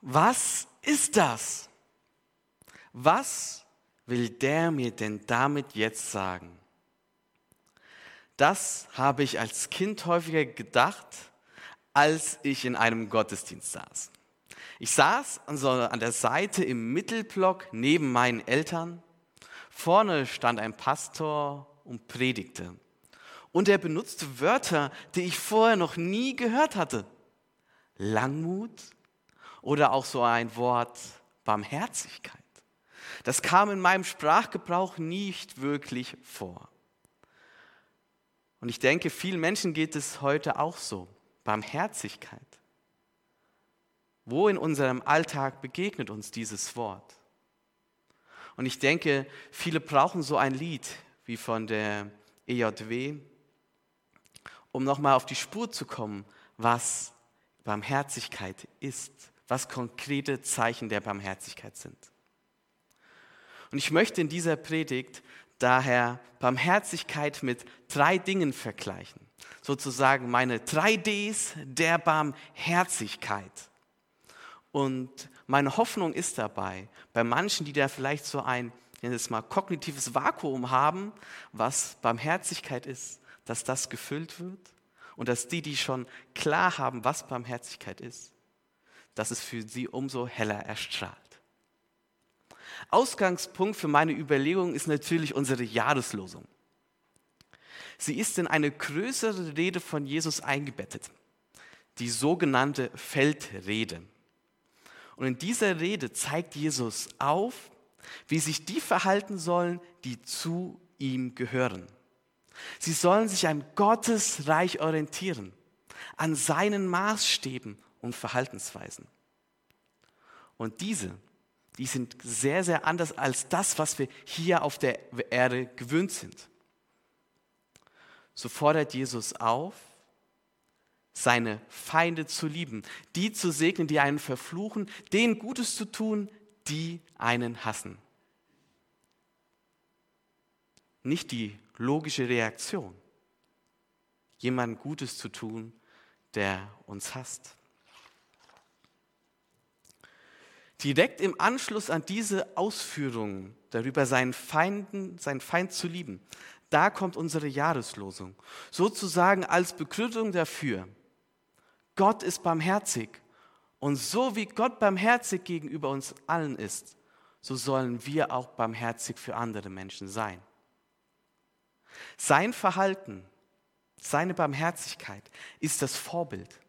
Was ist das? Was will der mir denn damit jetzt sagen? Das habe ich als Kind häufiger gedacht, als ich in einem Gottesdienst saß. Ich saß also an der Seite im Mittelblock neben meinen Eltern. Vorne stand ein Pastor und predigte. Und er benutzte Wörter, die ich vorher noch nie gehört hatte. Langmut oder auch so ein Wort Barmherzigkeit. Das kam in meinem Sprachgebrauch nicht wirklich vor. Und ich denke, vielen Menschen geht es heute auch so. Barmherzigkeit. Wo in unserem Alltag begegnet uns dieses Wort? Und ich denke, viele brauchen so ein Lied wie von der EJW, um nochmal auf die Spur zu kommen, was Barmherzigkeit ist, was konkrete Zeichen der Barmherzigkeit sind. Und ich möchte in dieser Predigt daher Barmherzigkeit mit drei Dingen vergleichen. Sozusagen meine drei Ds der Barmherzigkeit. Und meine Hoffnung ist dabei, bei manchen, die da vielleicht so ein, jetzt mal, kognitives Vakuum haben, was Barmherzigkeit ist, dass das gefüllt wird und dass die, die schon klar haben, was Barmherzigkeit ist, dass es für sie umso heller erstrahlt. Ausgangspunkt für meine Überlegung ist natürlich unsere Jahreslosung. Sie ist in eine größere Rede von Jesus eingebettet, die sogenannte Feldrede. Und in dieser Rede zeigt Jesus auf, wie sich die verhalten sollen, die zu ihm gehören. Sie sollen sich an Gottes Reich orientieren, an seinen Maßstäben und Verhaltensweisen. Und diese die sind sehr, sehr anders als das, was wir hier auf der Erde gewöhnt sind. So fordert Jesus auf, seine Feinde zu lieben, die zu segnen, die einen verfluchen, denen Gutes zu tun, die einen hassen. Nicht die logische Reaktion, jemandem Gutes zu tun, der uns hasst. Direkt im Anschluss an diese Ausführungen darüber, seinen, Feinden, seinen Feind zu lieben, da kommt unsere Jahreslosung. Sozusagen als Begründung dafür, Gott ist barmherzig. Und so wie Gott barmherzig gegenüber uns allen ist, so sollen wir auch barmherzig für andere Menschen sein. Sein Verhalten, seine Barmherzigkeit ist das Vorbild.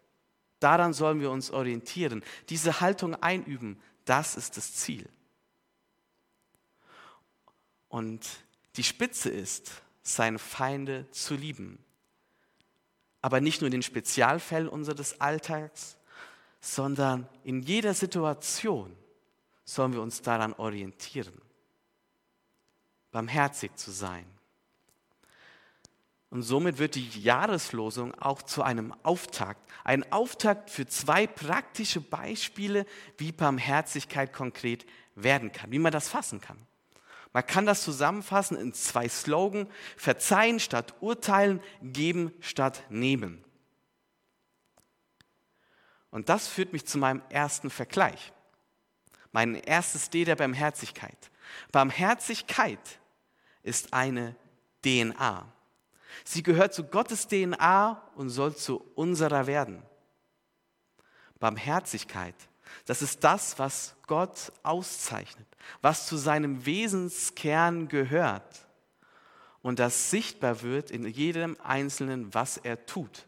Daran sollen wir uns orientieren, diese Haltung einüben, das ist das Ziel. Und die Spitze ist, seine Feinde zu lieben. Aber nicht nur in den Spezialfällen unseres Alltags, sondern in jeder Situation sollen wir uns daran orientieren, barmherzig zu sein. Und somit wird die Jahreslosung auch zu einem Auftakt. Ein Auftakt für zwei praktische Beispiele, wie Barmherzigkeit konkret werden kann, wie man das fassen kann. Man kann das zusammenfassen in zwei Slogan, verzeihen statt urteilen, geben statt nehmen. Und das führt mich zu meinem ersten Vergleich. Mein erstes D der Barmherzigkeit. Barmherzigkeit ist eine DNA. Sie gehört zu Gottes DNA und soll zu unserer werden. Barmherzigkeit, das ist das, was Gott auszeichnet, was zu seinem Wesenskern gehört und das sichtbar wird in jedem Einzelnen, was er tut.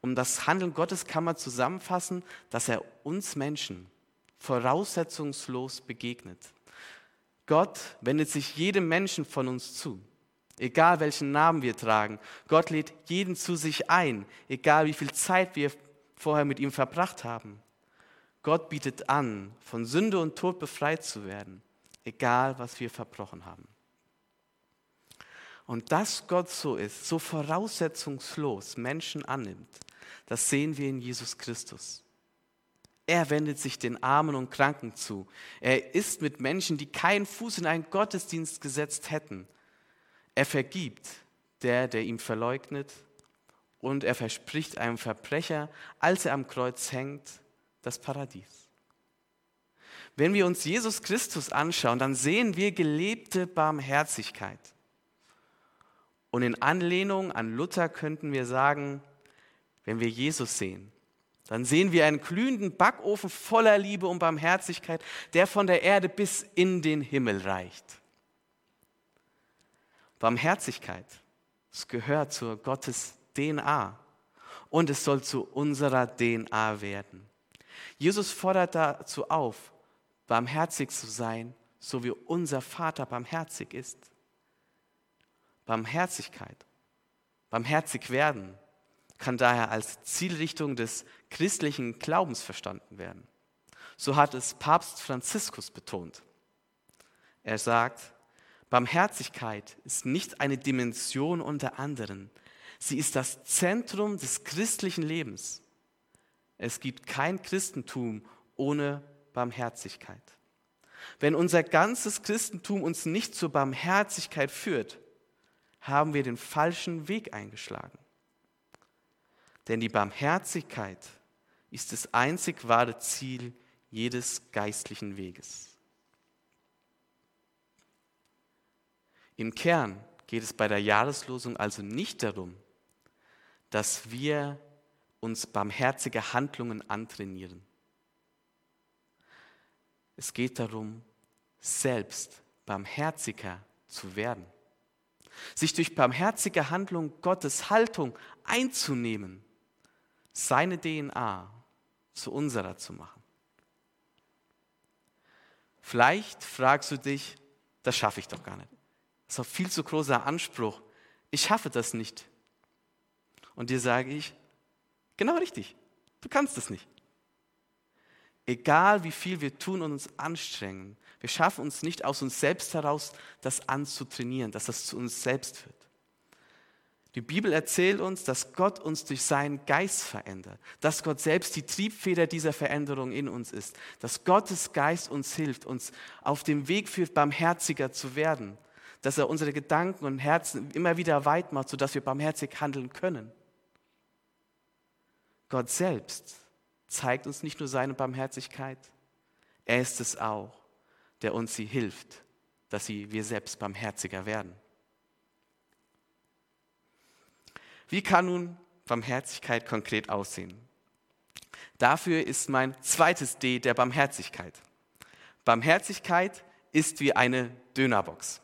Um das Handeln Gottes kann man zusammenfassen, dass er uns Menschen voraussetzungslos begegnet. Gott wendet sich jedem Menschen von uns zu egal welchen Namen wir tragen. Gott lädt jeden zu sich ein, egal wie viel Zeit wir vorher mit ihm verbracht haben. Gott bietet an, von Sünde und Tod befreit zu werden, egal was wir verbrochen haben. Und dass Gott so ist, so voraussetzungslos Menschen annimmt, das sehen wir in Jesus Christus. Er wendet sich den Armen und Kranken zu. Er ist mit Menschen, die keinen Fuß in einen Gottesdienst gesetzt hätten. Er vergibt der, der ihm verleugnet, und er verspricht einem Verbrecher, als er am Kreuz hängt, das Paradies. Wenn wir uns Jesus Christus anschauen, dann sehen wir gelebte Barmherzigkeit. Und in Anlehnung an Luther könnten wir sagen, wenn wir Jesus sehen, dann sehen wir einen glühenden Backofen voller Liebe und Barmherzigkeit, der von der Erde bis in den Himmel reicht. Barmherzigkeit, es gehört zur Gottes DNA und es soll zu unserer DNA werden. Jesus fordert dazu auf, barmherzig zu sein, so wie unser Vater barmherzig ist. Barmherzigkeit, barmherzig werden, kann daher als Zielrichtung des christlichen Glaubens verstanden werden. So hat es Papst Franziskus betont. Er sagt, Barmherzigkeit ist nicht eine Dimension unter anderen. Sie ist das Zentrum des christlichen Lebens. Es gibt kein Christentum ohne Barmherzigkeit. Wenn unser ganzes Christentum uns nicht zur Barmherzigkeit führt, haben wir den falschen Weg eingeschlagen. Denn die Barmherzigkeit ist das einzig wahre Ziel jedes geistlichen Weges. Im Kern geht es bei der Jahreslosung also nicht darum, dass wir uns barmherzige Handlungen antrainieren. Es geht darum, selbst barmherziger zu werden. Sich durch barmherzige Handlung Gottes Haltung einzunehmen seine DNA zu unserer zu machen. Vielleicht fragst du dich, das schaffe ich doch gar nicht. Das ist ein viel zu großer Anspruch. Ich schaffe das nicht. Und dir sage ich, genau richtig, du kannst es nicht. Egal wie viel wir tun und uns anstrengen, wir schaffen uns nicht aus uns selbst heraus, das anzutrainieren, dass das zu uns selbst wird. Die Bibel erzählt uns, dass Gott uns durch seinen Geist verändert, dass Gott selbst die Triebfeder dieser Veränderung in uns ist, dass Gottes Geist uns hilft, uns auf dem Weg führt, barmherziger zu werden, dass er unsere Gedanken und Herzen immer wieder weit macht, sodass wir barmherzig handeln können. Gott selbst zeigt uns nicht nur seine Barmherzigkeit, er ist es auch, der uns sie hilft, dass sie, wir selbst barmherziger werden. Wie kann nun Barmherzigkeit konkret aussehen? Dafür ist mein zweites D der Barmherzigkeit. Barmherzigkeit ist wie eine Dönerbox.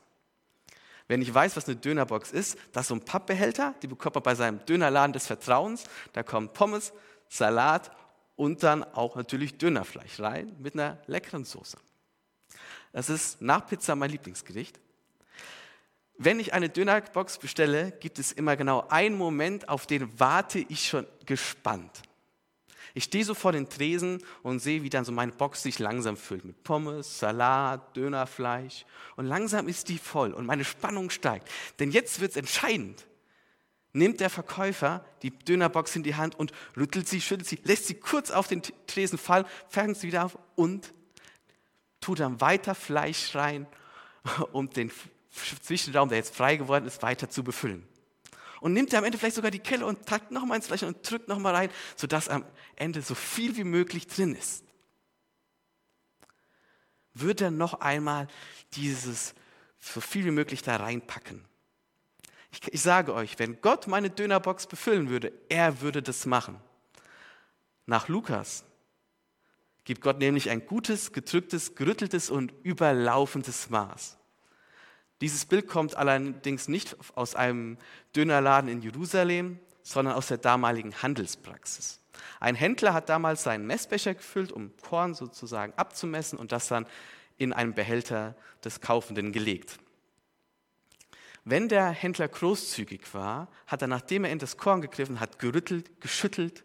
Wenn ich weiß, was eine Dönerbox ist, das ist so ein Pappbehälter, die bekommt man bei seinem Dönerladen des Vertrauens. Da kommen Pommes, Salat und dann auch natürlich Dönerfleisch rein mit einer leckeren Soße. Das ist nach Pizza mein Lieblingsgericht. Wenn ich eine Dönerbox bestelle, gibt es immer genau einen Moment, auf den warte ich schon gespannt. Ich stehe so vor den Tresen und sehe, wie dann so meine Box sich langsam füllt mit Pommes, Salat, Dönerfleisch. Und langsam ist die voll und meine Spannung steigt. Denn jetzt wird es entscheidend. Nimmt der Verkäufer die Dönerbox in die Hand und rüttelt sie, schüttelt sie, lässt sie kurz auf den Tresen fallen, fängt sie wieder auf und tut dann weiter Fleisch rein, um den Zwischenraum, der jetzt frei geworden ist, weiter zu befüllen. Und nimmt er am Ende vielleicht sogar die Kelle und tackt nochmal ins Fleisch und drückt nochmal rein, sodass am Ende so viel wie möglich drin ist. Wird er noch einmal dieses so viel wie möglich da reinpacken? Ich, ich sage euch, wenn Gott meine Dönerbox befüllen würde, er würde das machen. Nach Lukas gibt Gott nämlich ein gutes, gedrücktes, gerütteltes und überlaufendes Maß. Dieses Bild kommt allerdings nicht aus einem Dönerladen in Jerusalem, sondern aus der damaligen Handelspraxis. Ein Händler hat damals seinen Messbecher gefüllt, um Korn sozusagen abzumessen und das dann in einen Behälter des Kaufenden gelegt. Wenn der Händler großzügig war, hat er, nachdem er in das Korn gegriffen hat, gerüttelt, geschüttelt,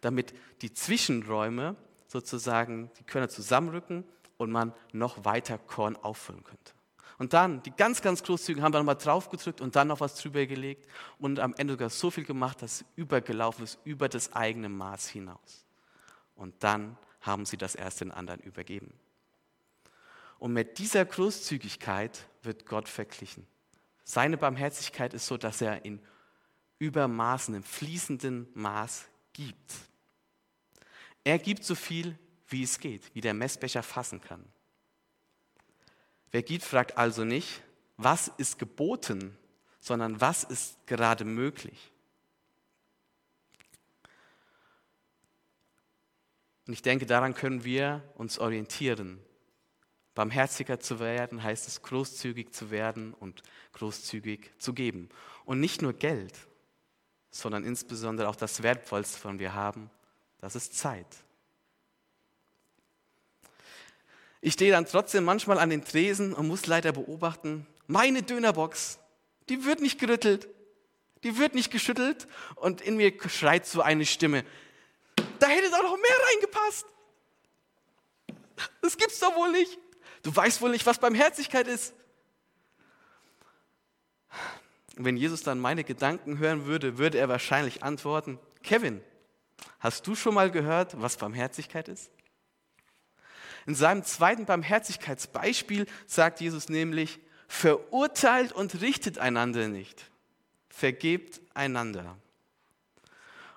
damit die Zwischenräume sozusagen die Körner zusammenrücken und man noch weiter Korn auffüllen könnte. Und dann, die ganz, ganz großzügigen haben wir nochmal draufgedrückt und dann noch was drüber gelegt und am Ende sogar so viel gemacht, dass es übergelaufen ist, über das eigene Maß hinaus. Und dann haben sie das erst den anderen übergeben. Und mit dieser Großzügigkeit wird Gott verglichen. Seine Barmherzigkeit ist so, dass er in Übermaßen, im fließenden Maß gibt. Er gibt so viel, wie es geht, wie der Messbecher fassen kann. Wer gibt, fragt also nicht, was ist geboten, sondern was ist gerade möglich. Und ich denke, daran können wir uns orientieren. Barmherziger zu werden heißt es, großzügig zu werden und großzügig zu geben. Und nicht nur Geld, sondern insbesondere auch das Wertvollste, was wir haben, das ist Zeit. Ich stehe dann trotzdem manchmal an den Tresen und muss leider beobachten, meine Dönerbox, die wird nicht gerüttelt, die wird nicht geschüttelt und in mir schreit so eine Stimme, da hätte doch noch mehr reingepasst. Das gibt's doch wohl nicht. Du weißt wohl nicht, was Barmherzigkeit ist. Und wenn Jesus dann meine Gedanken hören würde, würde er wahrscheinlich antworten, Kevin, hast du schon mal gehört, was Barmherzigkeit ist? In seinem zweiten Barmherzigkeitsbeispiel sagt Jesus nämlich, verurteilt und richtet einander nicht, vergebt einander.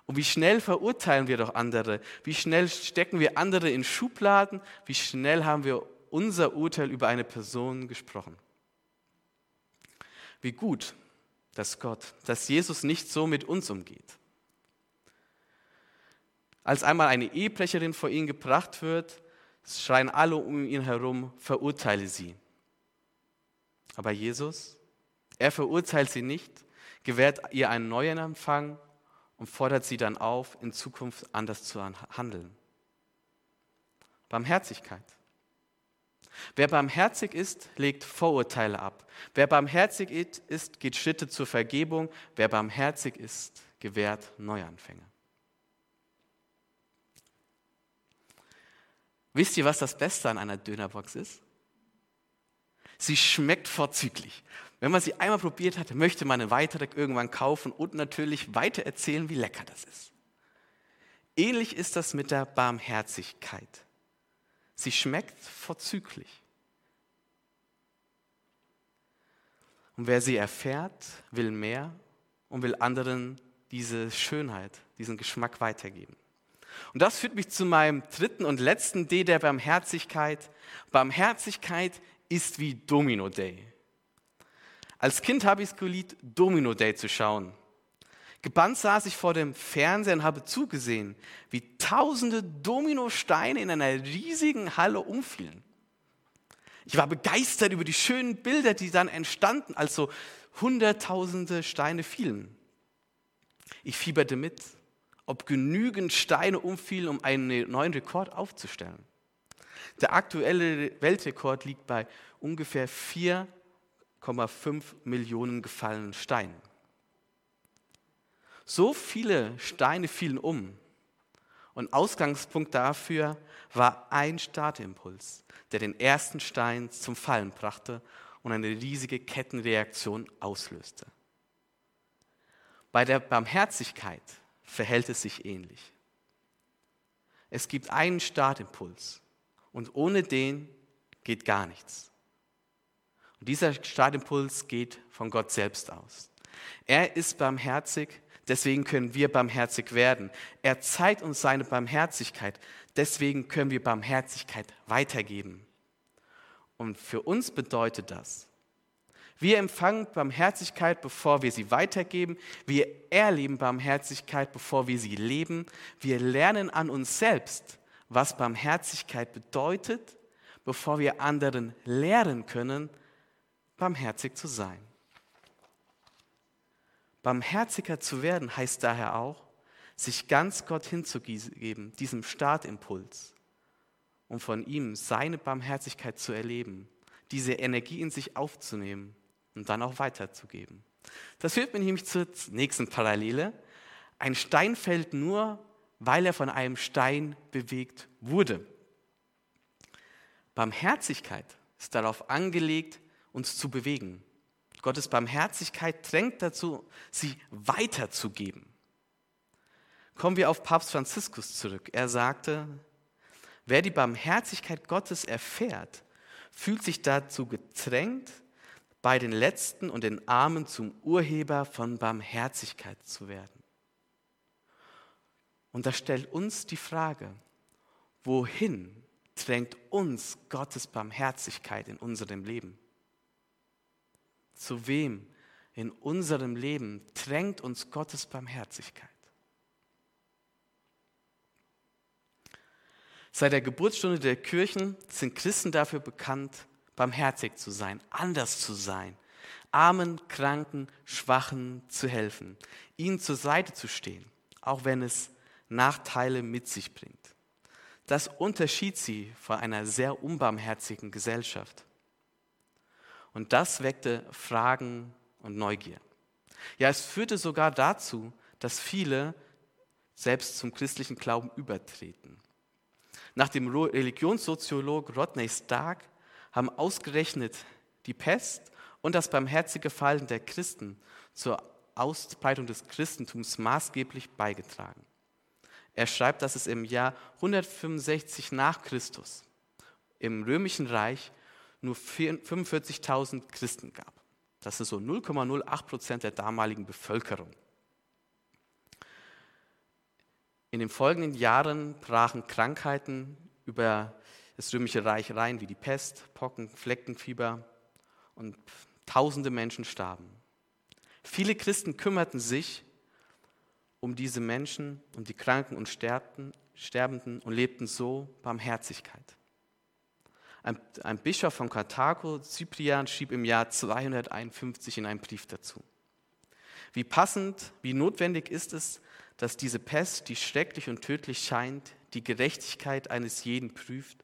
Und wie schnell verurteilen wir doch andere? Wie schnell stecken wir andere in Schubladen? Wie schnell haben wir unser Urteil über eine Person gesprochen? Wie gut, dass Gott, dass Jesus nicht so mit uns umgeht. Als einmal eine Ehebrecherin vor ihn gebracht wird, schreien alle um ihn herum, verurteile sie. Aber Jesus, er verurteilt sie nicht, gewährt ihr einen neuen Empfang und fordert sie dann auf, in Zukunft anders zu handeln. Barmherzigkeit. Wer barmherzig ist, legt Vorurteile ab. Wer barmherzig ist, geht Schritte zur Vergebung. Wer barmherzig ist, gewährt Neuanfänge. Wisst ihr, was das Beste an einer Dönerbox ist? Sie schmeckt vorzüglich. Wenn man sie einmal probiert hat, möchte man eine weitere irgendwann kaufen und natürlich weiter erzählen, wie lecker das ist. Ähnlich ist das mit der Barmherzigkeit. Sie schmeckt vorzüglich. Und wer sie erfährt, will mehr und will anderen diese Schönheit, diesen Geschmack weitergeben. Und das führt mich zu meinem dritten und letzten D der Barmherzigkeit. Barmherzigkeit ist wie Domino Day. Als Kind habe ich es geliebt, Domino Day zu schauen. Gebannt saß ich vor dem Fernseher und habe zugesehen, wie tausende Dominosteine in einer riesigen Halle umfielen. Ich war begeistert über die schönen Bilder, die dann entstanden, als so hunderttausende Steine fielen. Ich fieberte mit ob genügend Steine umfielen, um einen neuen Rekord aufzustellen. Der aktuelle Weltrekord liegt bei ungefähr 4,5 Millionen gefallenen Steinen. So viele Steine fielen um. Und Ausgangspunkt dafür war ein Startimpuls, der den ersten Stein zum Fallen brachte und eine riesige Kettenreaktion auslöste. Bei der Barmherzigkeit verhält es sich ähnlich. Es gibt einen Startimpuls und ohne den geht gar nichts. Und dieser Startimpuls geht von Gott selbst aus. Er ist barmherzig, deswegen können wir barmherzig werden. Er zeigt uns seine Barmherzigkeit, deswegen können wir Barmherzigkeit weitergeben. Und für uns bedeutet das, wir empfangen Barmherzigkeit, bevor wir sie weitergeben. Wir erleben Barmherzigkeit, bevor wir sie leben. Wir lernen an uns selbst, was Barmherzigkeit bedeutet, bevor wir anderen lehren können, barmherzig zu sein. Barmherziger zu werden heißt daher auch, sich ganz Gott hinzugeben, diesem Startimpuls, um von ihm seine Barmherzigkeit zu erleben, diese Energie in sich aufzunehmen und dann auch weiterzugeben. Das führt mich nämlich zur nächsten Parallele. Ein Stein fällt nur, weil er von einem Stein bewegt wurde. Barmherzigkeit ist darauf angelegt, uns zu bewegen. Gottes Barmherzigkeit drängt dazu, sie weiterzugeben. Kommen wir auf Papst Franziskus zurück. Er sagte, wer die Barmherzigkeit Gottes erfährt, fühlt sich dazu gedrängt, bei den Letzten und den Armen zum Urheber von Barmherzigkeit zu werden. Und das stellt uns die Frage, wohin drängt uns Gottes Barmherzigkeit in unserem Leben? Zu wem in unserem Leben drängt uns Gottes Barmherzigkeit? Seit der Geburtsstunde der Kirchen sind Christen dafür bekannt, barmherzig zu sein, anders zu sein, Armen, Kranken, Schwachen zu helfen, ihnen zur Seite zu stehen, auch wenn es Nachteile mit sich bringt. Das unterschied sie von einer sehr unbarmherzigen Gesellschaft. Und das weckte Fragen und Neugier. Ja, es führte sogar dazu, dass viele selbst zum christlichen Glauben übertreten. Nach dem Religionssoziolog Rodney Stark haben ausgerechnet die Pest und das barmherzige Fallen der Christen zur Ausbreitung des Christentums maßgeblich beigetragen. Er schreibt, dass es im Jahr 165 nach Christus im römischen Reich nur 45.000 Christen gab. Das ist so 0,08 Prozent der damaligen Bevölkerung. In den folgenden Jahren brachen Krankheiten über das römische Reich rein, wie die Pest, Pocken, Fleckenfieber und tausende Menschen starben. Viele Christen kümmerten sich um diese Menschen, um die Kranken und Sterbenden und lebten so Barmherzigkeit. Ein, ein Bischof von Karthago, Cyprian, schrieb im Jahr 251 in einem Brief dazu. Wie passend, wie notwendig ist es, dass diese Pest, die schrecklich und tödlich scheint, die Gerechtigkeit eines jeden prüft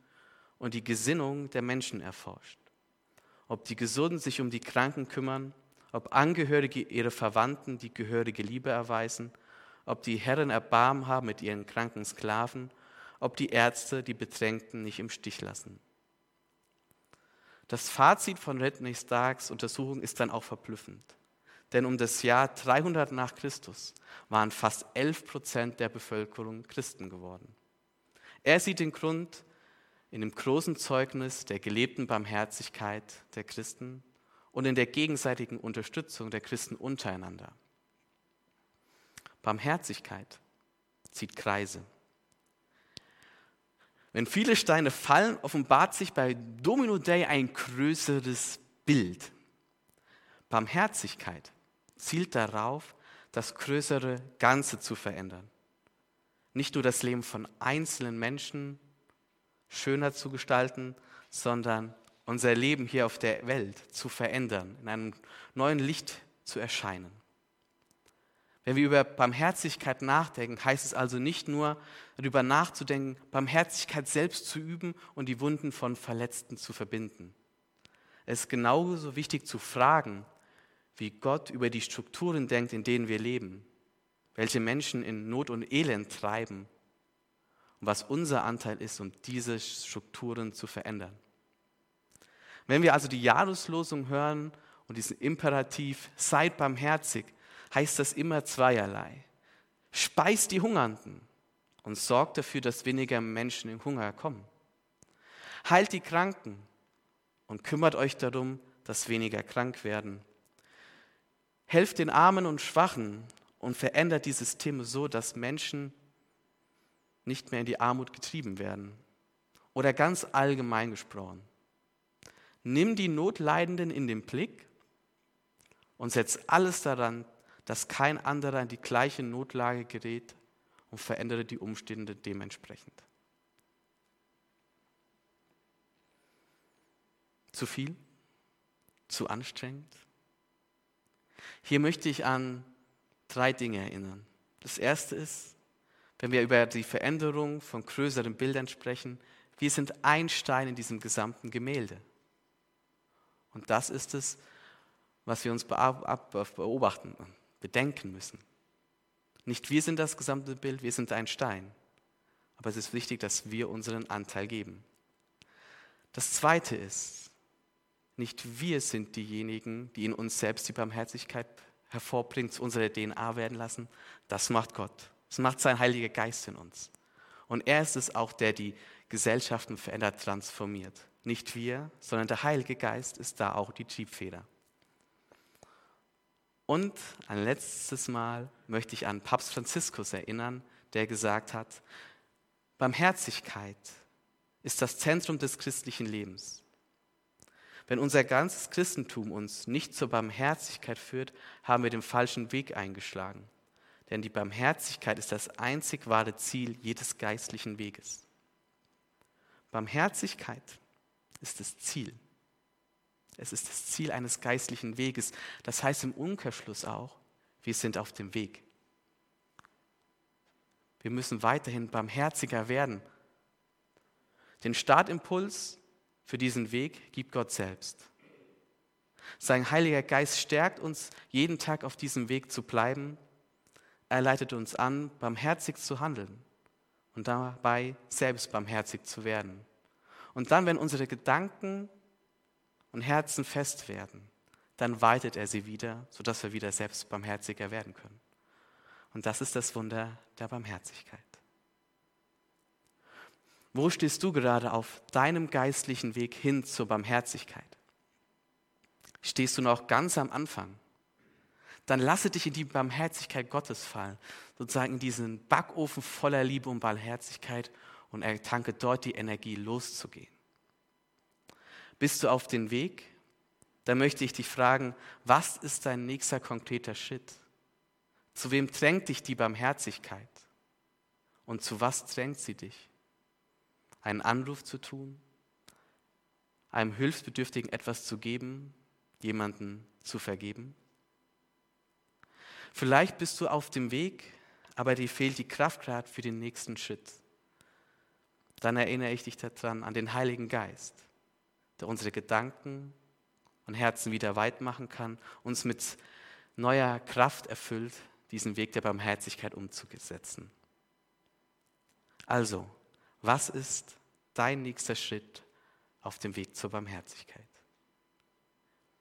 und die Gesinnung der Menschen erforscht. Ob die Gesunden sich um die Kranken kümmern, ob Angehörige ihre Verwandten die gehörige Liebe erweisen ob die Herren Erbarmen haben mit ihren kranken Sklaven, ob die Ärzte die Bedrängten nicht im Stich lassen. Das Fazit von Redney Starks Untersuchung ist dann auch verblüffend. Denn um das Jahr 300 nach Christus waren fast 11 Prozent der Bevölkerung Christen geworden. Er sieht den Grund in dem großen Zeugnis der gelebten Barmherzigkeit der Christen und in der gegenseitigen Unterstützung der Christen untereinander. Barmherzigkeit zieht Kreise. Wenn viele Steine fallen, offenbart sich bei Domino Day ein größeres Bild. Barmherzigkeit zielt darauf, das größere Ganze zu verändern. Nicht nur das Leben von einzelnen Menschen schöner zu gestalten, sondern unser Leben hier auf der Welt zu verändern, in einem neuen Licht zu erscheinen. Wenn wir über Barmherzigkeit nachdenken, heißt es also nicht nur darüber nachzudenken, Barmherzigkeit selbst zu üben und die Wunden von Verletzten zu verbinden. Es ist genauso wichtig zu fragen, wie Gott über die Strukturen denkt, in denen wir leben, welche Menschen in Not und Elend treiben und was unser Anteil ist, um diese Strukturen zu verändern. Wenn wir also die Jahreslosung hören und diesen Imperativ, seid barmherzig, heißt das immer zweierlei. Speist die Hungernden und sorgt dafür, dass weniger Menschen in Hunger kommen. Heilt die Kranken und kümmert euch darum, dass weniger krank werden. Helft den Armen und Schwachen und verändert die Systeme so, dass Menschen nicht mehr in die Armut getrieben werden. Oder ganz allgemein gesprochen. Nimm die Notleidenden in den Blick und setz alles daran, dass kein anderer in die gleiche Notlage gerät und verändere die Umstände dementsprechend. Zu viel? Zu anstrengend? Hier möchte ich an drei Dinge erinnern. Das erste ist, wenn wir über die Veränderung von größeren Bildern sprechen, wir sind ein Stein in diesem gesamten Gemälde. Und das ist es, was wir uns beobachten bedenken müssen. Nicht wir sind das gesamte Bild, wir sind ein Stein. Aber es ist wichtig, dass wir unseren Anteil geben. Das Zweite ist, nicht wir sind diejenigen, die in uns selbst die Barmherzigkeit hervorbringt, zu unserer DNA werden lassen. Das macht Gott. Das macht sein Heiliger Geist in uns. Und er ist es auch, der die Gesellschaften verändert, transformiert. Nicht wir, sondern der Heilige Geist ist da auch die Triebfeder. Und ein letztes Mal möchte ich an Papst Franziskus erinnern, der gesagt hat, Barmherzigkeit ist das Zentrum des christlichen Lebens. Wenn unser ganzes Christentum uns nicht zur Barmherzigkeit führt, haben wir den falschen Weg eingeschlagen. Denn die Barmherzigkeit ist das einzig wahre Ziel jedes geistlichen Weges. Barmherzigkeit ist das Ziel. Es ist das Ziel eines geistlichen Weges. Das heißt im Umkehrschluss auch, wir sind auf dem Weg. Wir müssen weiterhin barmherziger werden. Den Startimpuls für diesen Weg gibt Gott selbst. Sein Heiliger Geist stärkt uns, jeden Tag auf diesem Weg zu bleiben. Er leitet uns an, barmherzig zu handeln und dabei selbst barmherzig zu werden. Und dann, wenn unsere Gedanken und Herzen fest werden, dann weitet er sie wieder, sodass wir wieder selbst barmherziger werden können. Und das ist das Wunder der Barmherzigkeit. Wo stehst du gerade auf deinem geistlichen Weg hin zur Barmherzigkeit? Stehst du noch ganz am Anfang? Dann lasse dich in die Barmherzigkeit Gottes fallen, sozusagen in diesen Backofen voller Liebe und Barmherzigkeit und ertanke dort die Energie loszugehen. Bist du auf dem Weg? Dann möchte ich dich fragen, was ist dein nächster konkreter Schritt? Zu wem drängt dich die Barmherzigkeit? Und zu was drängt sie dich? Einen Anruf zu tun? Einem Hilfsbedürftigen etwas zu geben? Jemanden zu vergeben? Vielleicht bist du auf dem Weg, aber dir fehlt die Kraft gerade für den nächsten Schritt. Dann erinnere ich dich daran an den Heiligen Geist der unsere Gedanken und Herzen wieder weit machen kann, uns mit neuer Kraft erfüllt, diesen Weg der Barmherzigkeit umzusetzen. Also, was ist dein nächster Schritt auf dem Weg zur Barmherzigkeit?